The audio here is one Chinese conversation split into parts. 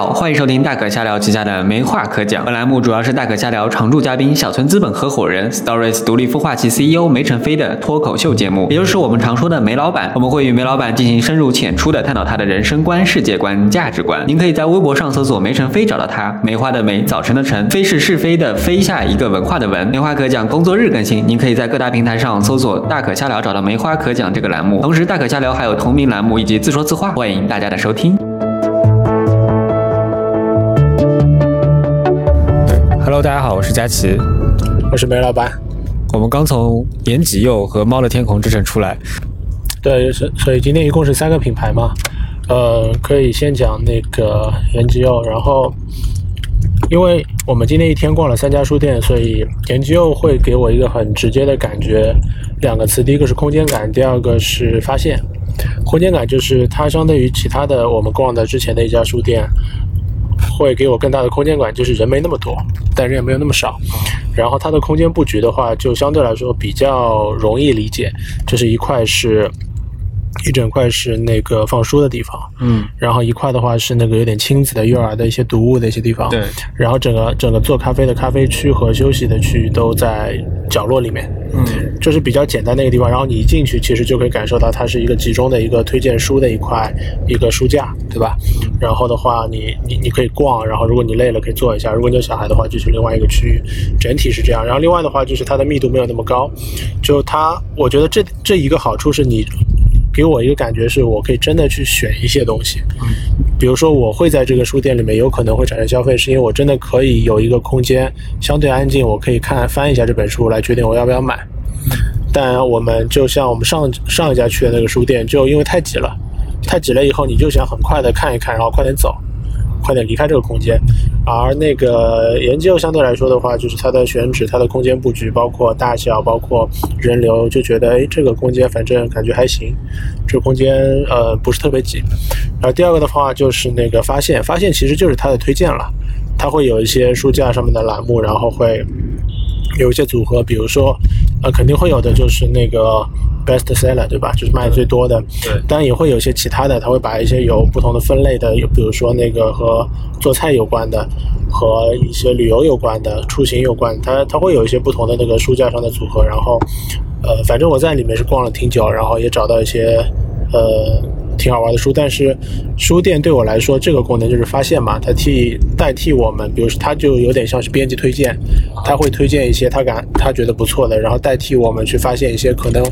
好，欢迎收听大可瞎聊旗下的没话可讲。本栏目主要是大可瞎聊常驻嘉宾小村资本合伙人 Stories 独立孵化器 CEO 梅晨飞的脱口秀节目，也就是我们常说的梅老板。我们会与梅老板进行深入浅出的探讨他的人生观、世界观、价值观。您可以在微博上搜索梅晨飞找到他。梅花的梅，早晨的晨，飞是是非的飞下一个文化的文。梅花可讲工作日更新，您可以在各大平台上搜索大可瞎聊找到梅花可讲这个栏目。同时，大可瞎聊还有同名栏目以及自说自话，欢迎大家的收听。Hello，大家好，我是佳琪，我是梅老板。我们刚从延吉柚和猫的天空之城出来。对，所所以今天一共是三个品牌嘛？呃，可以先讲那个延吉柚，然后因为我们今天一天逛了三家书店，所以延吉柚会给我一个很直接的感觉，两个词，第一个是空间感，第二个是发现。空间感就是它相对于其他的我们逛的之前的一家书店。会给我更大的空间感，就是人没那么多，但人也没有那么少。然后它的空间布局的话，就相对来说比较容易理解。这是一块是。一整块是那个放书的地方，嗯，然后一块的话是那个有点亲子的幼儿的一些读物的一些地方，对，然后整个整个做咖啡的咖啡区和休息的区域都在角落里面，嗯，这是比较简单的一个地方。然后你一进去，其实就可以感受到它是一个集中的一个推荐书的一块一个书架，对吧？然后的话，你你你可以逛，然后如果你累了可以坐一下，如果你有小孩的话，就去另外一个区域，整体是这样。然后另外的话就是它的密度没有那么高，就它，我觉得这这一个好处是你。给我一个感觉是，我可以真的去选一些东西，比如说我会在这个书店里面有可能会产生消费，是因为我真的可以有一个空间相对安静，我可以看翻一下这本书来决定我要不要买。但我们就像我们上上一家去的那个书店，就因为太挤了，太挤了以后你就想很快的看一看，然后快点走。快点离开这个空间，而那个研究相对来说的话，就是它的选址、它的空间布局，包括大小、包括人流，就觉得哎，这个空间反正感觉还行，这空间呃不是特别挤。然后第二个的话就是那个发现，发现其实就是它的推荐了，它会有一些书架上面的栏目，然后会有一些组合，比如说呃肯定会有的就是那个。Best seller 对吧？就是卖的最多的。对。当然也会有一些其他的，他会把一些有不同的分类的，有比如说那个和做菜有关的，和一些旅游有关的、出行有关，它它会有一些不同的那个书架上的组合。然后，呃，反正我在里面是逛了挺久，然后也找到一些，呃。挺好玩的书，但是书店对我来说，这个功能就是发现嘛，它替代替我们，比如说它就有点像是编辑推荐，它会推荐一些他感他觉得不错的，然后代替我们去发现一些可能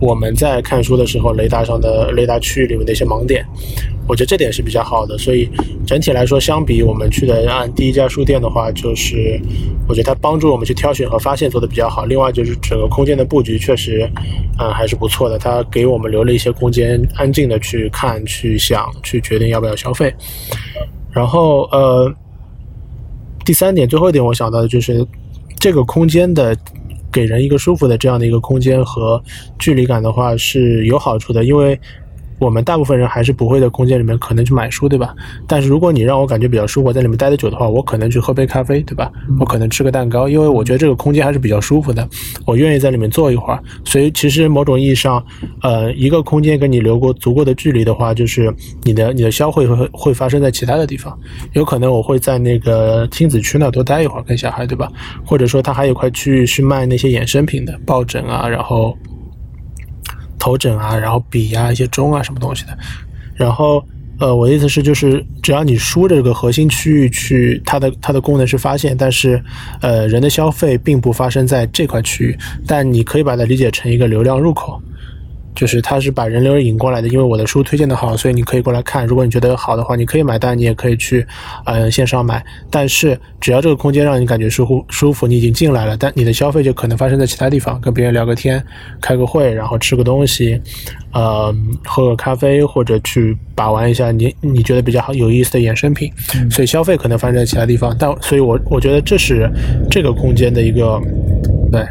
我们在看书的时候雷达上的雷达区域里面的一些盲点。我觉得这点是比较好的，所以整体来说，相比我们去的按第一家书店的话，就是我觉得它帮助我们去挑选和发现做的比较好。另外就是整个空间的布局确实，嗯，还是不错的。它给我们留了一些空间，安静的去看、去想、去决定要不要消费。然后呃，第三点，最后一点，我想到的就是这个空间的给人一个舒服的这样的一个空间和距离感的话是有好处的，因为。我们大部分人还是不会在空间里面可能去买书，对吧？但是如果你让我感觉比较舒服，在里面待得久的话，我可能去喝杯咖啡，对吧？我可能吃个蛋糕，因为我觉得这个空间还是比较舒服的，我愿意在里面坐一会儿。所以其实某种意义上，呃，一个空间跟你留过足够的距离的话，就是你的你的消费会会发生在其他的地方。有可能我会在那个亲子区那多待一会儿，跟小孩，对吧？或者说他还有块区域是卖那些衍生品的，抱枕啊，然后。头枕啊，然后笔啊，一些钟啊，什么东西的。然后，呃，我的意思是，就是只要你输这个核心区域去，它的它的功能是发现，但是，呃，人的消费并不发生在这块区域，但你可以把它理解成一个流量入口。就是他是把人流引过来的，因为我的书推荐的好，所以你可以过来看。如果你觉得好的话，你可以买单，你也可以去，呃，线上买。但是只要这个空间让你感觉舒服舒服，你已经进来了，但你的消费就可能发生在其他地方，跟别人聊个天、开个会，然后吃个东西，呃，喝个咖啡，或者去把玩一下你你觉得比较好有意思的衍生品。所以消费可能发生在其他地方，但所以我我觉得这是这个空间的一个对。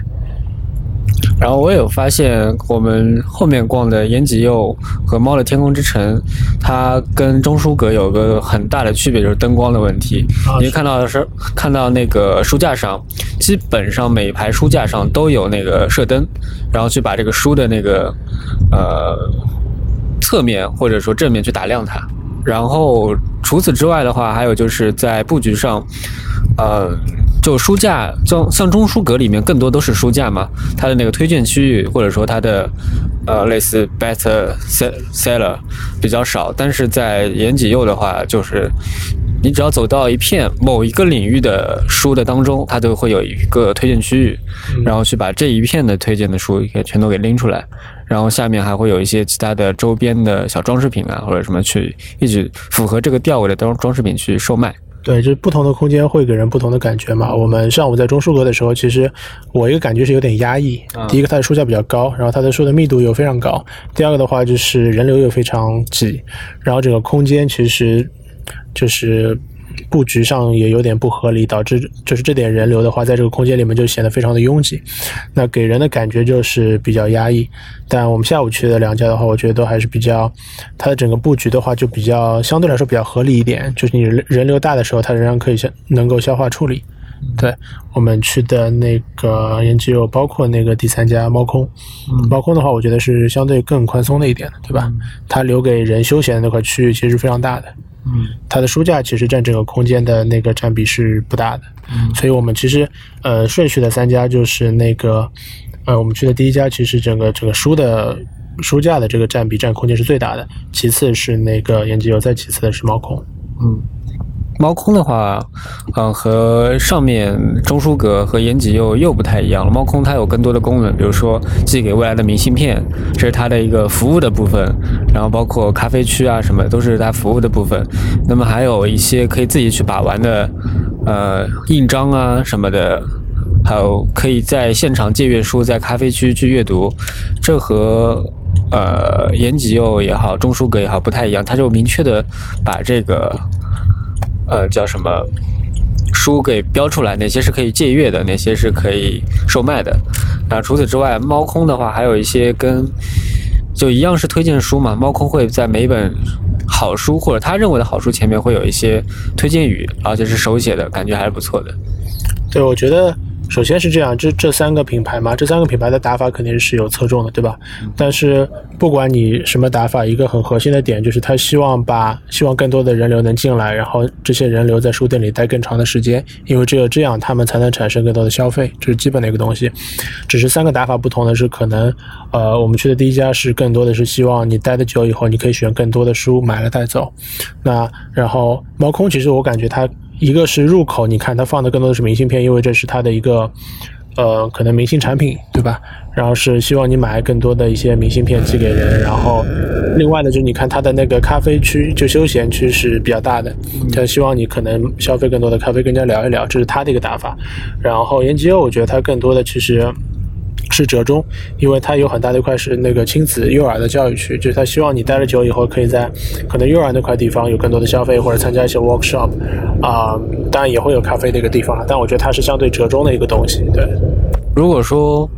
然后我有发现，我们后面逛的延吉柚和猫的天空之城，它跟中书阁有个很大的区别，就是灯光的问题。你看到的是看到那个书架上，基本上每一排书架上都有那个射灯，然后去把这个书的那个呃侧面或者说正面去打亮它。然后除此之外的话，还有就是在布局上，呃，就书架，像像中书阁里面更多都是书架嘛，它的那个推荐区域或者说它的呃类似 better seller 比较少，但是在延吉佑的话，就是你只要走到一片某一个领域的书的当中，它都会有一个推荐区域，然后去把这一片的推荐的书给全都给拎出来。然后下面还会有一些其他的周边的小装饰品啊，或者什么去一直符合这个调位的装装饰品去售卖。对，就是不同的空间会给人不同的感觉嘛。我们上午在中书阁的时候，其实我一个感觉是有点压抑。第一个，它的书架比较高，然后它的书的密度又非常高；第二个的话，就是人流又非常挤，然后整个空间其实就是。布局上也有点不合理，导致就是这点人流的话，在这个空间里面就显得非常的拥挤，那给人的感觉就是比较压抑。但我们下午去的两家的话，我觉得都还是比较，它的整个布局的话就比较相对来说比较合理一点。就是你人人流大的时候，它仍然可以消能够消化处理。对我们去的那个研究，包括那个第三家猫空，猫空的话，我觉得是相对更宽松的一点的，对吧？它留给人休闲的那块区域其实是非常大的。嗯，它的书架其实占整个空间的那个占比是不大的，嗯，所以我们其实呃顺序的三家就是那个呃我们去的第一家，其实整个整个书的书架的这个占比占空间是最大的，其次是那个延吉油，再其次的是猫空，嗯。猫空的话，嗯，和上面中书阁和延吉又又不太一样了。猫空它有更多的功能，比如说寄给未来的明信片，这是它的一个服务的部分。然后包括咖啡区啊什么，都是它服务的部分。那么还有一些可以自己去把玩的，呃，印章啊什么的，还有可以在现场借阅书，在咖啡区去阅读。这和呃延吉又也好，中书阁也好不太一样，它就明确的把这个。呃，叫什么书给标出来？哪些是可以借阅的？哪些是可以售卖的？啊，除此之外，猫空的话还有一些跟就一样是推荐书嘛。猫空会在每一本好书或者他认为的好书前面会有一些推荐语，而且是手写的，感觉还是不错的。对，我觉得。首先是这样，这这三个品牌嘛，这三个品牌的打法肯定是有侧重的，对吧？但是不管你什么打法，一个很核心的点就是他希望把希望更多的人流能进来，然后这些人流在书店里待更长的时间，因为只有这样他们才能产生更多的消费，这是基本的一个东西。只是三个打法不同的是，可能呃我们去的第一家是更多的是希望你待的久以后，你可以选更多的书买了带走。那然后猫空其实我感觉它。一个是入口，你看它放的更多的是明信片，因为这是它的一个，呃，可能明星产品，对吧？然后是希望你买更多的一些明信片寄给人。然后，另外呢，就是你看它的那个咖啡区，就休闲区是比较大的，他希望你可能消费更多的咖啡，跟人家聊一聊，这是他的一个打法。然后延吉欧，我觉得它更多的其实。是折中，因为它有很大的一块是那个亲子幼儿的教育区，就是他希望你待了久以后，可以在可能幼儿那块地方有更多的消费，或者参加一些 workshop，啊，当然也会有咖啡的一个地方，但我觉得它是相对折中的一个东西。对，如果说，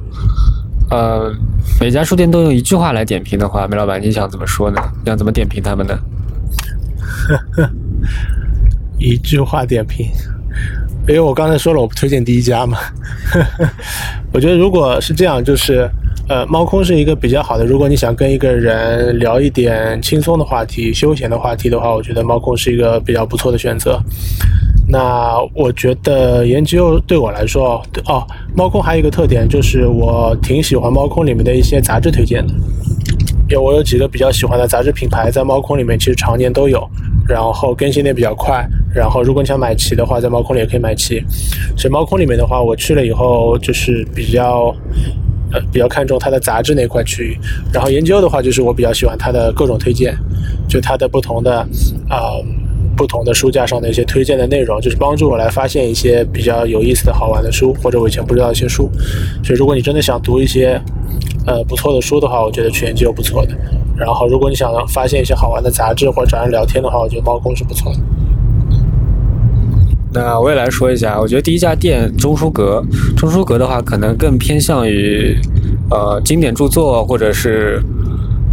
呃，每家书店都用一句话来点评的话，梅老板你想怎么说呢？想怎么点评他们呢？一句话点评。因为我刚才说了，我不推荐第一家嘛。我觉得如果是这样，就是呃，猫空是一个比较好的。如果你想跟一个人聊一点轻松的话题、休闲的话题的话，我觉得猫空是一个比较不错的选择。那我觉得研究对我来说，哦，猫空还有一个特点就是我挺喜欢猫空里面的一些杂志推荐的，因为我有几个比较喜欢的杂志品牌在猫空里面，其实常年都有。然后更新的比较快，然后如果你想买齐的话，在猫空里也可以买齐。所以猫空里面的话，我去了以后就是比较，呃，比较看重它的杂志那块区域。然后研究的话，就是我比较喜欢它的各种推荐，就它的不同的啊，不同的书架上的一些推荐的内容，就是帮助我来发现一些比较有意思的好玩的书，或者我以前不知道一些书。所以如果你真的想读一些呃不错的书的话，我觉得去研究不错的。然后，如果你想发现一些好玩的杂志或者找人聊天的话，我觉得猫空是不错的。那我也来说一下，我觉得第一家店中书阁，中书阁的话可能更偏向于呃经典著作或者是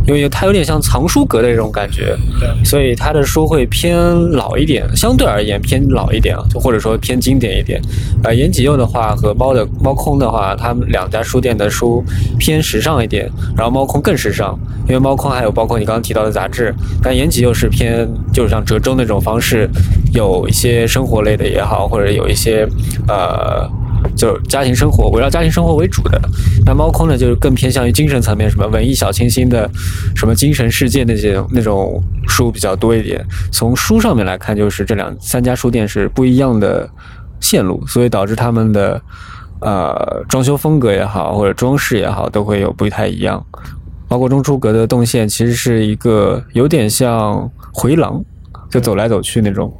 因为它有点像藏书阁的这种感觉，对，所以它的书会偏老一点，相对而言偏老一点啊，就或者说偏经典一点。呃，延吉佑的话和猫的猫空的话，他们两家书店的书偏时尚一点，然后猫空更时尚，因为猫空还有包括你刚刚提到的杂志，但延吉佑是偏就是像折中那种方式，有一些生活类的也好，或者有一些呃。就是家庭生活围绕家庭生活为主的，那猫空呢，就是更偏向于精神层面，什么文艺小清新的，什么精神世界那些那种书比较多一点。从书上面来看，就是这两三家书店是不一样的线路，所以导致他们的呃装修风格也好，或者装饰也好，都会有不太一样。包括中出阁的动线，其实是一个有点像回廊，就走来走去那种。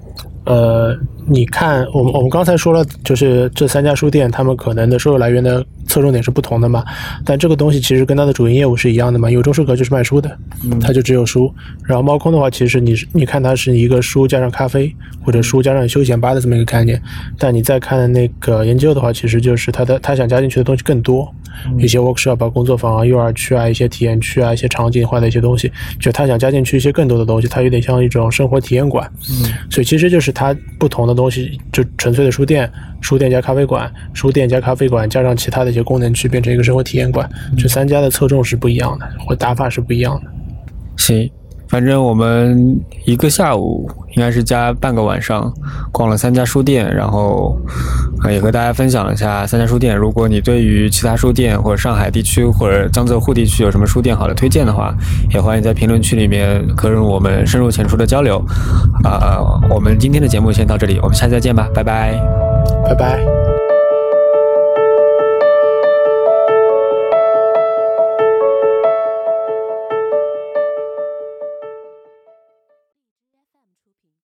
呃，你看，我们我们刚才说了，就是这三家书店，他们可能的收入来源的侧重点是不同的嘛。但这个东西其实跟它的主营业务是一样的嘛。有中书阁就是卖书的，它就只有书。然后猫空的话，其实你你看它是一个书加上咖啡，或者书加上休闲吧的这么一个概念。但你再看那个研究的话，其实就是它的它想加进去的东西更多，一些 workshop、工作坊啊、幼儿区啊、一些体验区啊、一些场景化的一些东西，就它想加进去一些更多的东西，它有点像一种生活体验馆。嗯，所以其实就是它不同的东西，就纯粹的书店、书店加咖啡馆、书店加咖啡馆，加上其他的一些功能区，变成一个生活体验馆。这三家的侧重是不一样的，或打法是不一样的。行，反正我们一个下午应该是加半个晚上，逛了三家书店，然后呃也和大家分享了一下三家书店。如果你对于其他书店或者上海地区或者江浙沪地区有什么书店好的推荐的话，也欢迎在评论区里面和我们深入浅出的交流。啊、我们今天的节目先到这里，我们下期再见吧，拜拜。拜拜。